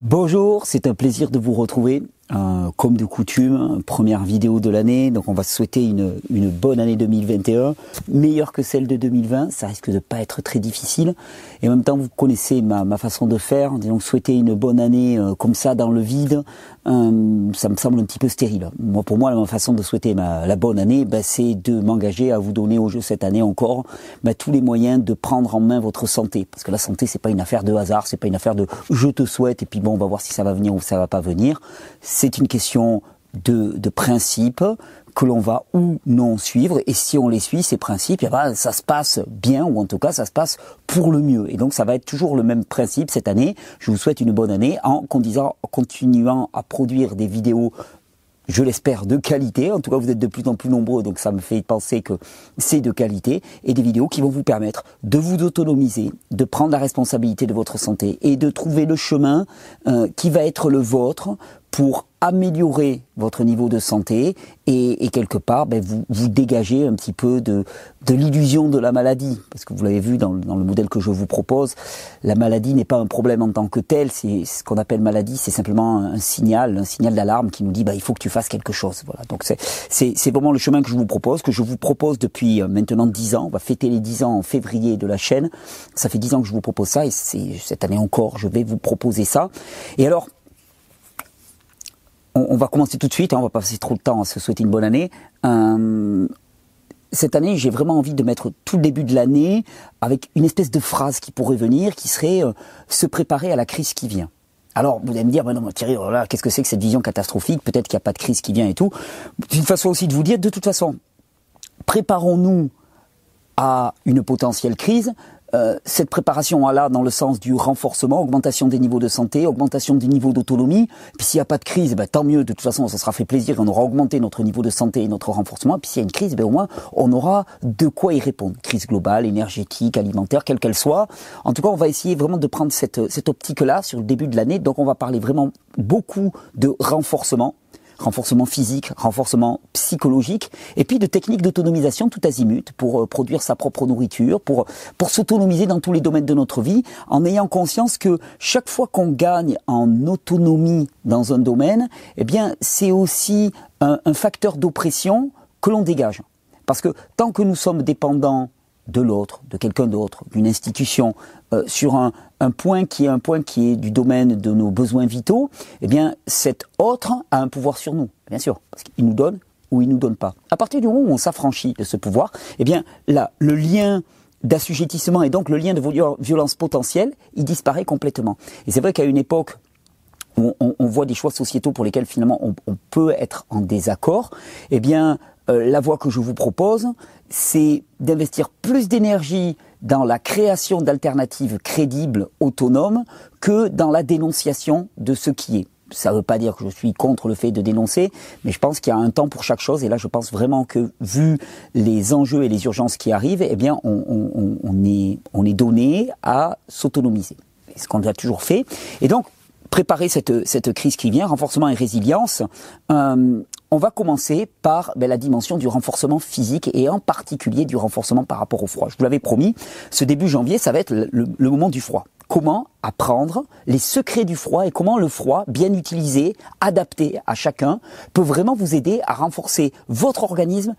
Bonjour, c'est un plaisir de vous retrouver. Euh, comme de coutume, première vidéo de l'année, donc on va souhaiter une, bonne année 2021, meilleure que celle de 2020, ça risque de pas être très difficile, et en même temps vous connaissez ma, ma façon de faire, donc souhaiter une bonne année euh, comme ça dans le vide, euh, ça me semble un petit peu stérile. Moi pour moi ma façon de souhaiter la bonne année, ben, c'est de m'engager à vous donner au jeu cette année encore ben, tous les moyens de prendre en main votre santé, parce que la santé c'est pas une affaire de hasard, c'est pas une affaire de je te souhaite et puis bon on va voir si ça va venir ou ça va pas venir c'est une question de, de principe que l'on va ou non suivre. Et si on les suit, ces principes, eh ben, ça se passe bien, ou en tout cas, ça se passe pour le mieux. Et donc, ça va être toujours le même principe cette année. Je vous souhaite une bonne année en continuant à produire des vidéos je l'espère, de qualité. En tout cas, vous êtes de plus en plus nombreux, donc ça me fait penser que c'est de qualité. Et des vidéos qui vont vous permettre de vous autonomiser, de prendre la responsabilité de votre santé et de trouver le chemin euh, qui va être le vôtre pour améliorer votre niveau de santé et, et quelque part ben, vous, vous dégagez un petit peu de, de l'illusion de la maladie. Parce que vous l'avez vu dans, dans, le modèle que je vous propose, la maladie n'est pas un problème en tant que tel, c'est ce qu'on appelle maladie, c'est simplement un, signal, un signal d'alarme qui nous dit bah, il faut que tu fasses quelque chose. Voilà. Donc c'est vraiment le chemin que je vous propose, que je vous propose depuis euh, maintenant dix ans. On va fêter les dix ans en février de la chaîne. Ça fait dix ans que je vous propose ça et cette année encore je vais vous proposer ça. Et alors on, va commencer tout de suite, hein, on va pas passer trop de temps à se souhaiter une bonne année. Euh, cette année, j'ai vraiment envie de mettre tout le début de l'année avec une espèce de phrase qui pourrait venir, qui serait euh, se préparer à la crise qui vient. Alors, vous allez me dire, bah non, Thierry, oh qu'est-ce que c'est que cette vision catastrophique? Peut-être qu'il n'y a pas de crise qui vient et tout. C'est une façon aussi de vous dire, de toute façon, préparons-nous à une potentielle crise, euh, cette préparation là dans le sens du renforcement, augmentation des niveaux de santé, augmentation des niveaux d'autonomie. Puis s'il n'y a pas de crise, ben, tant mieux. De toute façon, ça sera fait plaisir. On aura augmenté notre niveau de santé et notre renforcement. Puis s'il y a une crise, ben, au moins on aura de quoi y répondre. Crise globale, énergétique, alimentaire, quelle qu'elle soit. En tout cas, on va essayer vraiment de prendre cette, cette optique-là sur le début de l'année. Donc on va parler vraiment beaucoup de renforcement renforcement physique, renforcement psychologique, et puis de techniques d'autonomisation tout azimut pour euh, produire sa propre nourriture, pour, pour s'autonomiser dans tous les domaines de notre vie, en ayant conscience que chaque fois qu'on gagne en autonomie dans un domaine, eh bien, c'est aussi un, un facteur d'oppression que l'on dégage. Parce que tant que nous sommes dépendants de l'autre, de quelqu'un d'autre, d'une institution, euh, sur un, un, point qui est un point qui est du domaine de nos besoins vitaux, eh bien, cet autre a un pouvoir sur nous, bien sûr, parce qu'il nous donne ou il nous donne pas. À partir du moment où on s'affranchit de ce pouvoir, eh bien, là, le lien d'assujettissement et donc le lien de violence potentielle, il disparaît complètement. Et c'est vrai qu'à une époque où on, voit des choix sociétaux pour lesquels finalement on, peut être en désaccord, eh bien, la voie que je vous propose, c'est d'investir plus d'énergie dans la création d'alternatives crédibles, autonomes, que dans la dénonciation de ce qui est. Ça ne veut pas dire que je suis contre le fait de dénoncer, mais je pense qu'il y a un temps pour chaque chose. Et là, je pense vraiment que, vu les enjeux et les urgences qui arrivent, eh bien, on, est, on est donné à s'autonomiser. Ce qu'on a toujours fait. Et donc, préparer cette, cette crise qui vient, renforcement et résilience, euh, on va commencer par ben, la dimension du renforcement physique et en particulier du renforcement par rapport au froid. Je vous l'avais promis, ce début janvier, ça va être le, le moment du froid. Comment apprendre les secrets du froid et comment le froid, bien utilisé, adapté à chacun, peut vraiment vous aider à renforcer votre organisme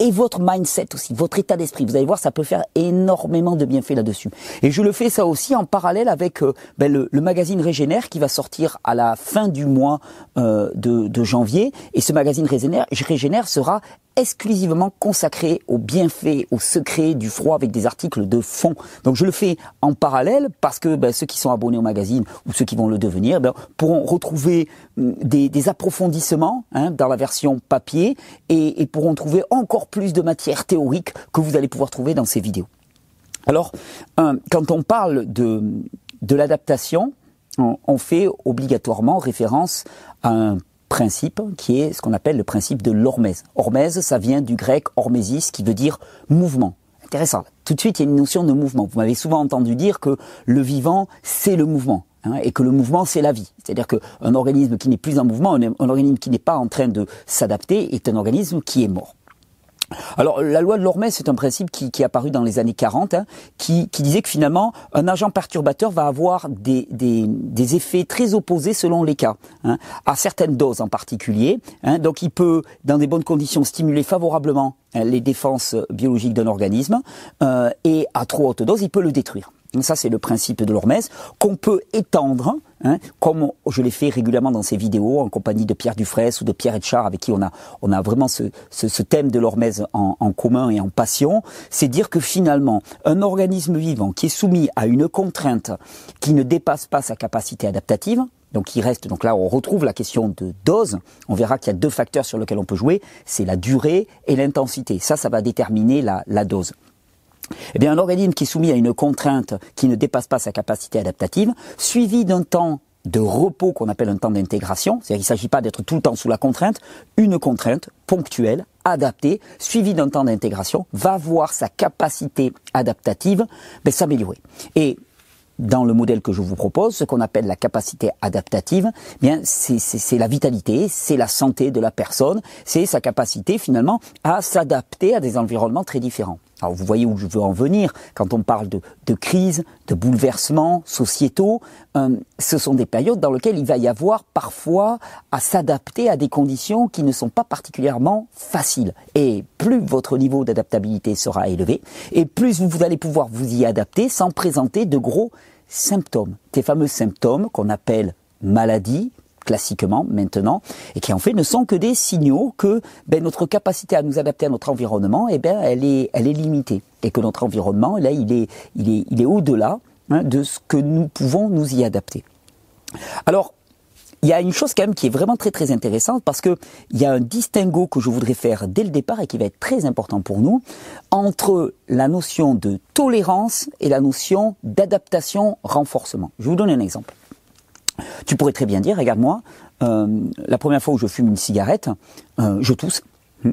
et votre mindset aussi, votre état d'esprit. Vous allez voir, ça peut faire énormément de bienfaits là-dessus. Et je le fais ça aussi en parallèle avec euh, ben, le, le, magazine Régénère qui va sortir à la fin du mois euh, de, de, janvier. Et ce magazine Régénère, Régénère sera exclusivement consacré aux bienfaits, aux secrets du froid avec des articles de fond. Donc je le fais en parallèle parce que ben, ceux qui sont abonnés au magazine ou ceux qui vont le devenir ben, pourront retrouver hum, des, des approfondissements hein, dans la version papier et, et pourront trouver encore plus de matière théorique que vous allez pouvoir trouver dans ces vidéos. Alors, quand on parle de, de l'adaptation, on, fait obligatoirement référence à un principe qui est ce qu'on appelle le principe de l'hormèse. Hormèse, ça vient du grec hormésis qui veut dire mouvement. Intéressant. Tout de suite, il y a une notion de mouvement. Vous m'avez souvent entendu dire que le vivant, c'est le mouvement. Hein, et que le mouvement, c'est la vie. C'est-à-dire qu'un organisme qui n'est plus en mouvement, un, organisme qui n'est pas en train de s'adapter, est un organisme qui est mort. Alors la loi de l'Hormèse, c'est un principe qui, qui, est apparu dans les années 40, hein, qui, qui, disait que finalement un agent perturbateur va avoir des, des, des effets très opposés selon les cas, hein, à certaines doses en particulier. Hein, donc il peut, dans des bonnes conditions, stimuler favorablement hein, les défenses biologiques d'un organisme, euh, et à trop haute dose, il peut le détruire. Ça, c'est le principe de l'hormèse qu'on peut étendre, hein, comme je l'ai fait régulièrement dans ces vidéos en compagnie de Pierre Dufresne ou de Pierre Etchard, avec qui on a, on a vraiment ce, ce, ce thème de l'hormèse en, en, commun et en passion. C'est dire que finalement, un organisme vivant qui est soumis à une contrainte qui ne dépasse pas sa capacité adaptative, donc il reste, donc là on retrouve la question de dose. On verra qu'il y a deux facteurs sur lesquels on peut jouer, c'est la durée et l'intensité. Ça, ça va déterminer la, la dose. Eh bien, un organisme qui est soumis à une contrainte qui ne dépasse pas sa capacité adaptative, suivi d'un temps de repos qu'on appelle un temps d'intégration, c'est-à-dire qu'il ne s'agit pas d'être tout le temps sous la contrainte, une contrainte ponctuelle, adaptée, suivie d'un temps d'intégration, va voir sa capacité adaptative ben, s'améliorer. Et dans le modèle que je vous propose, ce qu'on appelle la capacité adaptative, eh bien c'est la vitalité, c'est la santé de la personne, c'est sa capacité finalement à s'adapter à des environnements très différents. Alors vous voyez où je veux en venir quand on parle de, de crise, de bouleversements sociétaux. Euh, ce sont des périodes dans lesquelles il va y avoir parfois à s'adapter à des conditions qui ne sont pas particulièrement faciles. Et plus votre niveau d'adaptabilité sera élevé, et plus vous allez pouvoir vous y adapter sans présenter de gros symptômes. Ces fameux symptômes qu'on appelle maladie, classiquement maintenant, et qui en fait ne sont que des signaux que ben, notre capacité à nous adapter à notre environnement, eh ben, elle est, elle est limitée, et que notre environnement, là, il est, il est, il est au-delà hein, de ce que nous pouvons nous y adapter. Alors, il y a une chose quand même qui est vraiment très très intéressante parce que il y a un distinguo que je voudrais faire dès le départ et qui va être très important pour nous entre la notion de tolérance et la notion d'adaptation renforcement. Je vous donner un exemple. Tu pourrais très bien dire, regarde-moi, euh, la première fois où je fume une cigarette, euh, je tousse. Hmm.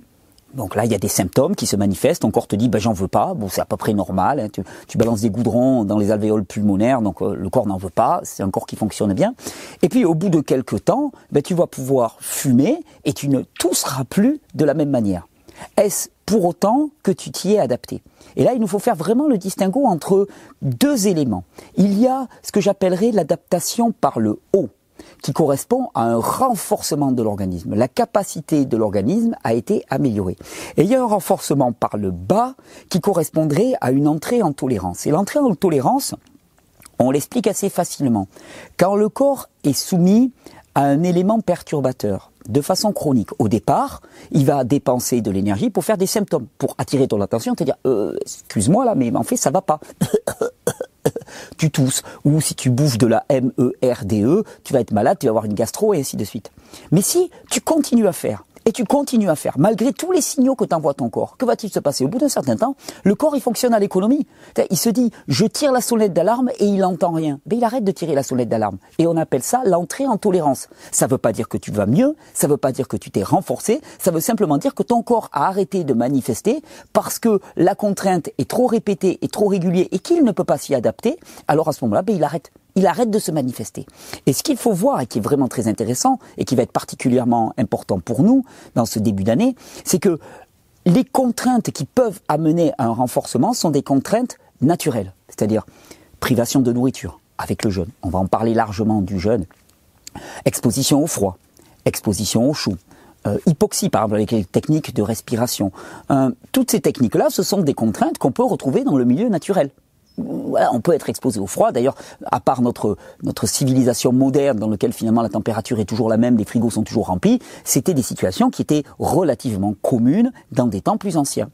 Donc là, il y a des symptômes qui se manifestent. Ton corps te dit, ben j'en veux pas. Bon, c'est à peu près normal. Hein. Tu, tu, balances des goudrons dans les alvéoles pulmonaires, donc euh, le corps n'en veut pas. C'est un corps qui fonctionne bien. Et puis, au bout de quelques temps, ben, tu vas pouvoir fumer et tu ne tousseras plus de la même manière. Est-ce pour autant que tu t'y es adapté? Et là, il nous faut faire vraiment le distinguo entre deux éléments. Il y a ce que j'appellerais l'adaptation par le haut qui correspond à un renforcement de l'organisme. La capacité de l'organisme a été améliorée. Et il y a un renforcement par le bas qui correspondrait à une entrée en tolérance. Et l'entrée en tolérance, on l'explique assez facilement. Quand le corps est soumis à un élément perturbateur, de façon chronique. Au départ, il va dépenser de l'énergie pour faire des symptômes, pour attirer ton attention, te dire euh, excuse-moi là, mais en fait ça va pas. tu tousses, ou si tu bouffes de la M-E-R-D-E, -E, tu vas être malade, tu vas avoir une gastro et ainsi de suite. Mais si tu continues à faire, et tu continues à faire, malgré tous les signaux que t'envoie ton corps, que va-t-il se passer Au bout d'un certain temps, le corps, il fonctionne à l'économie. Il se dit, je tire la sonnette d'alarme et il n'entend rien. Mais il arrête de tirer la sonnette d'alarme. Et on appelle ça l'entrée en tolérance. Ça ne veut pas dire que tu vas mieux, ça ne veut pas dire que tu t'es renforcé, ça veut simplement dire que ton corps a arrêté de manifester parce que la contrainte est trop répétée et trop régulière et qu'il ne peut pas s'y adapter. Alors à ce moment-là, ben, il arrête il arrête de se manifester. Et ce qu'il faut voir, et qui est vraiment très intéressant, et qui va être particulièrement important pour nous dans ce début d'année, c'est que les contraintes qui peuvent amener à un renforcement sont des contraintes naturelles, c'est-à-dire privation de nourriture avec le jeûne. On va en parler largement du jeûne. Exposition au froid, exposition au chaud, euh, hypoxie par exemple avec les techniques de respiration. Euh, toutes ces techniques-là, ce sont des contraintes qu'on peut retrouver dans le milieu naturel on peut être exposé au froid. D'ailleurs, à part notre notre civilisation moderne dans laquelle finalement la température est toujours la même, les frigos sont toujours remplis, c'était des situations qui étaient relativement communes dans des temps plus anciens.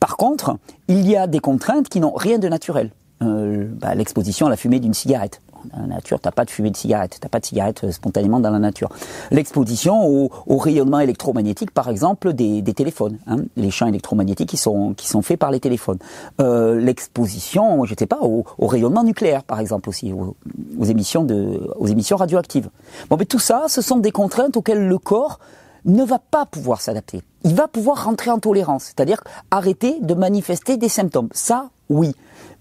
Par contre, il y a des contraintes qui n'ont rien de naturel. Euh, bah, L'exposition à la fumée d'une cigarette dans la nature, t'as pas de fumée de cigarette, t'as pas de cigarette euh, spontanément dans la nature. L'exposition au, rayonnement électromagnétique, par exemple, des, téléphones, hein, les champs électromagnétiques qui sont qui sont faits par les téléphones. Euh, L'exposition, je sais pas, au, au, rayonnement nucléaire, par exemple aussi, aux, aux, émissions de aux émissions radioactives. Bon, mais tout ça, ce sont des contraintes auxquelles le corps ne va pas pouvoir s'adapter. Il va pouvoir rentrer en tolérance, c'est-à-dire arrêter de manifester des symptômes. Ça, oui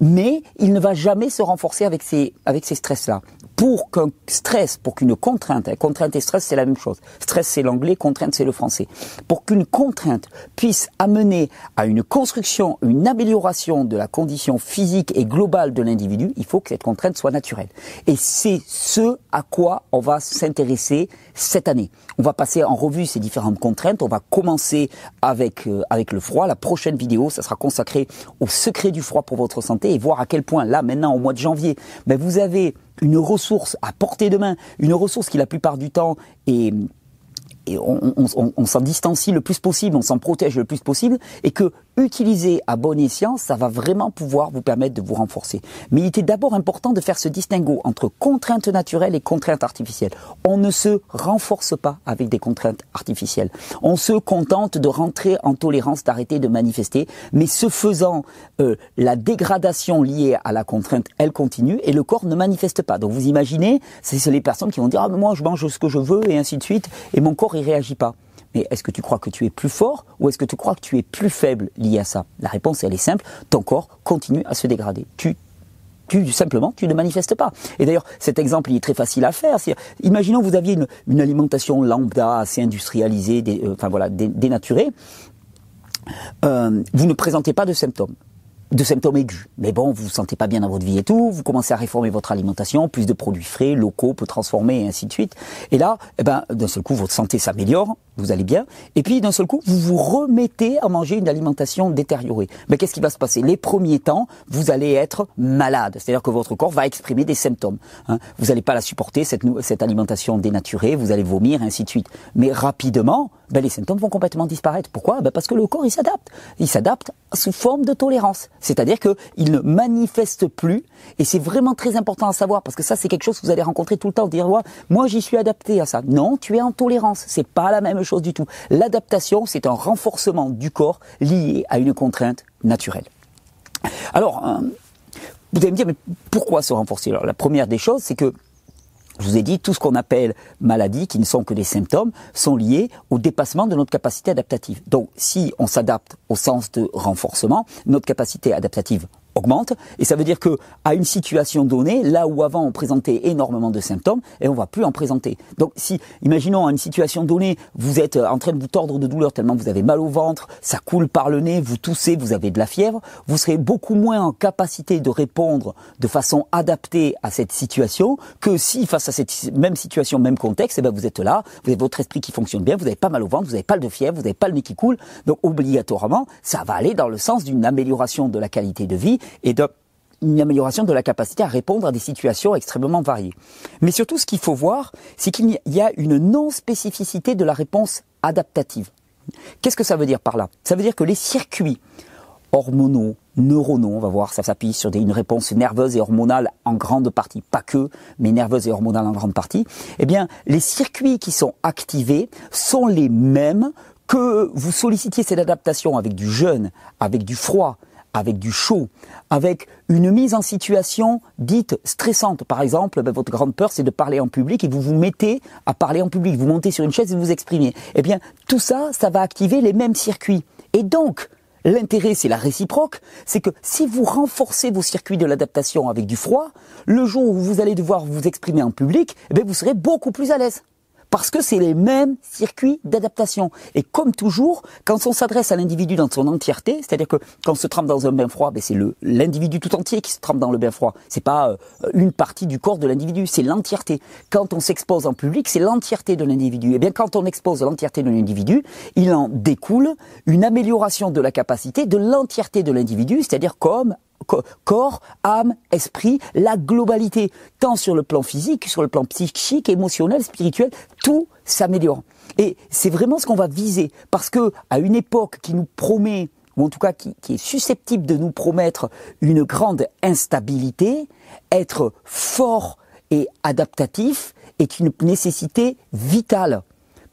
mais il ne va jamais se renforcer avec ces, avec ces stress-là. Pour qu'un stress, pour qu'une contrainte, hein, contrainte et stress c'est la même chose. Stress c'est l'anglais, contrainte c'est le français. Pour qu'une contrainte puisse amener à une construction, une amélioration de la condition physique et globale de l'individu, il faut que cette contrainte soit naturelle. Et c'est ce à quoi on va s'intéresser cette année. On va passer en revue ces différentes contraintes. On va commencer avec euh, avec le froid. La prochaine vidéo, ça sera consacré au secret du froid pour votre santé et voir à quel point là maintenant au mois de janvier, ben, vous avez une ressource à portée de main, une ressource qui la plupart du temps et on, s'en distancie le plus possible, on s'en protège le plus possible, et que utiliser à bon escient, ça va vraiment pouvoir vous permettre de vous renforcer. Mais il était d'abord important de faire ce distinguo entre contraintes naturelles et contraintes artificielles. On ne se renforce pas avec des contraintes artificielles. On se contente de rentrer en tolérance, d'arrêter de manifester, mais ce faisant, euh, la dégradation liée à la contrainte, elle continue et le corps ne manifeste pas. Donc vous imaginez, c'est les personnes qui vont dire ah moi je mange ce que je veux et ainsi de suite et mon corps il réagit pas. Mais est-ce que tu crois que tu es plus fort ou est-ce que tu crois que tu es plus faible lié à ça? La réponse, elle est simple. Ton corps continue à se dégrader. Tu tu, simplement, tu ne manifestes pas. Et d'ailleurs, cet exemple, il est très facile à faire. Imaginons vous aviez une, alimentation lambda, assez industrialisée, euh, enfin voilà, dénaturée. Euh, vous ne présentez pas de symptômes de symptômes aigus. Mais bon, vous vous sentez pas bien dans votre vie et tout, vous commencez à réformer votre alimentation, plus de produits frais, locaux, peu transformés et ainsi de suite. Et là, eh ben, d'un seul coup, votre santé s'améliore, vous allez bien. Et puis, d'un seul coup, vous vous remettez à manger une alimentation détériorée. Mais qu'est-ce qui va se passer? Les premiers temps, vous allez être malade. C'est-à-dire que votre corps va exprimer des symptômes. Hein. Vous n'allez pas la supporter, cette, cette alimentation dénaturée, vous allez vomir, et ainsi de suite. Mais rapidement, ben, les symptômes vont complètement disparaître. Pourquoi? Ben Parce que le corps, il s'adapte. Il s'adapte sous forme de tolérance. C'est-à-dire qu'il ne manifeste plus, et c'est vraiment très important à savoir, parce que ça, c'est quelque chose que vous allez rencontrer tout le temps, dire, moi, j'y suis adapté à ça. Non, tu es en tolérance. C'est pas la même chose du tout. L'adaptation, c'est un renforcement du corps lié à une contrainte naturelle. Alors, euh, vous allez me dire, mais pourquoi se renforcer? Alors, la première des choses, c'est que je vous ai dit, tout ce qu'on appelle maladies, qui ne sont que des symptômes, sont liés au dépassement de notre capacité adaptative. Donc, si on s'adapte au sens de renforcement, notre capacité adaptative augmente et ça veut dire que à une situation donnée, là où avant on présentait énormément de symptômes, et on va plus en présenter. Donc si imaginons à une situation donnée, vous êtes en train de vous tordre de douleur tellement vous avez mal au ventre, ça coule par le nez, vous toussez, vous avez de la fièvre, vous serez beaucoup moins en capacité de répondre de façon adaptée à cette situation que si face à cette même situation, même contexte, et eh ben vous êtes là, vous avez votre esprit qui fonctionne bien, vous n'avez pas mal au ventre, vous n'avez pas de fièvre, vous n'avez pas le nez qui coule, donc obligatoirement, ça va aller dans le sens d'une amélioration de la qualité de vie et d'une amélioration de la capacité à répondre à des situations extrêmement variées. Mais surtout, ce qu'il faut voir, c'est qu'il y a une non-spécificité de la réponse adaptative. Qu'est-ce que ça veut dire par là? Ça veut dire que les circuits hormonaux, neuronaux, on va voir, ça s'appuie sur une réponse nerveuse et hormonale en grande partie, pas que, mais nerveuse et hormonale en grande partie, eh bien, les circuits qui sont activés sont les mêmes que vous sollicitiez cette adaptation avec du jeûne, avec du froid, avec du chaud, avec une mise en situation dite stressante. Par exemple, ben, votre grande peur, c'est de parler en public et vous vous mettez à parler en public. Vous montez sur une chaise et vous exprimez. Eh bien, tout ça, ça va activer les mêmes circuits. Et donc, L'intérêt, c'est la réciproque, c'est que si vous renforcez vos circuits de l'adaptation avec du froid, le jour où vous allez devoir vous exprimer en public, eh bien, vous serez beaucoup plus à l'aise parce que c'est les mêmes circuits d'adaptation. Et comme toujours, quand on s'adresse à l'individu dans son entièreté, c'est-à-dire que quand on se trempe dans un bain froid, ben c'est l'individu tout entier qui se trempe dans le bain froid. C'est pas euh, une partie du corps de l'individu, c'est l'entièreté. Quand on s'expose en public, c'est l'entièreté de l'individu. Et eh bien quand on expose l'entièreté de l'individu, il en découle une amélioration de la capacité de l'entièreté de l'individu, c'est-à-dire comme corps, âme, esprit, la globalité, tant sur le plan physique, sur le plan psychique, émotionnel, spirituel, tout s'améliore. Et c'est vraiment ce qu'on va viser, parce que à une époque qui nous promet, ou en tout cas qui, qui est susceptible de nous promettre une grande instabilité, être fort et adaptatif est une nécessité vitale.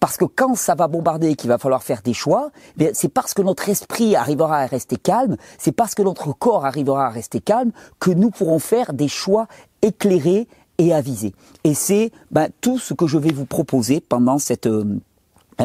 Parce que quand ça va bombarder qu'il va falloir faire des choix, eh c'est parce que notre esprit arrivera à rester calme, c'est parce que notre corps arrivera à rester calme que nous pourrons faire des choix éclairés et avisés. Et c'est ben, tout ce que je vais vous proposer pendant cette... Euh,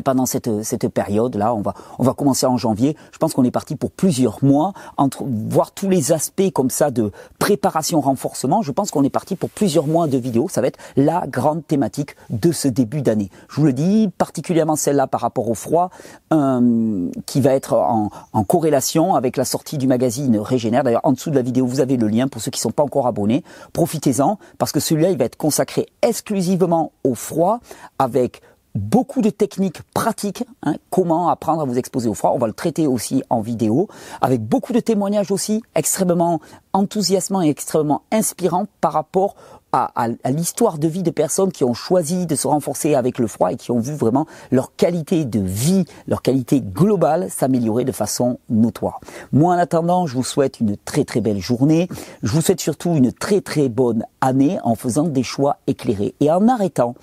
Pendant cette, cette période-là, on va, on va commencer en janvier. Je pense qu'on est parti pour plusieurs mois, entre, voir tous les aspects comme ça de préparation, renforcement. Je pense qu'on est parti pour plusieurs mois de vidéos. Ça va être la grande thématique de ce début d'année. Je vous le dis, particulièrement celle-là par rapport au froid, euh, qui va être en, en, corrélation avec la sortie du magazine Régénère. D'ailleurs, en dessous de la vidéo, vous avez le lien pour ceux qui ne sont pas encore abonnés. Profitez-en, parce que celui-là, il va être consacré exclusivement au froid, avec beaucoup de techniques pratiques, hein, comment apprendre à vous exposer au froid. On va le traiter aussi en vidéo, avec beaucoup de témoignages aussi extrêmement enthousiasmants et extrêmement inspirants par rapport à, à, l'histoire de vie de personnes qui ont choisi de se renforcer avec le froid et qui ont vu vraiment leur qualité de vie, leur qualité globale s'améliorer de façon notoire. Moi, en attendant, je vous souhaite une très très belle journée. Je vous souhaite surtout une très très bonne année en faisant des choix éclairés et en arrêtant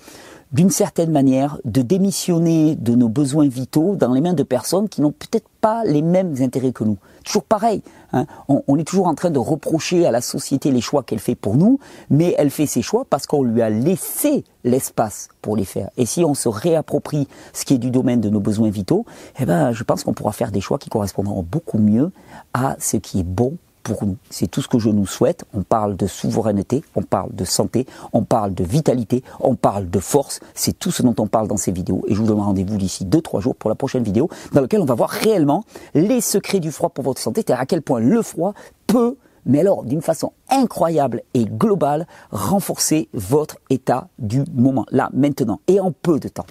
d'une certaine manière, de démissionner de nos besoins vitaux dans les mains de personnes qui n'ont peut-être pas les mêmes intérêts que nous. Toujours pareil, hein. on, est toujours en train de reprocher à la société les choix qu'elle fait pour nous, mais elle fait ses choix parce qu'on lui a laissé l'espace pour les faire. Et si on se réapproprie ce qui est du domaine de nos besoins vitaux, eh ben, je pense qu'on pourra faire des choix qui correspondront beaucoup mieux à ce qui est bon. C'est tout ce que je nous souhaite. On parle de souveraineté, on parle de santé, on parle de vitalité, on parle de force. C'est tout ce dont on parle dans ces vidéos. Et je vous donne rendez-vous d'ici 2-3 jours pour la prochaine vidéo dans laquelle on va voir réellement les secrets du froid pour votre santé, c'est-à-dire à quel point le froid peut mais alors d'une façon incroyable et globale, renforcer votre état du moment, là, maintenant, et en peu de temps.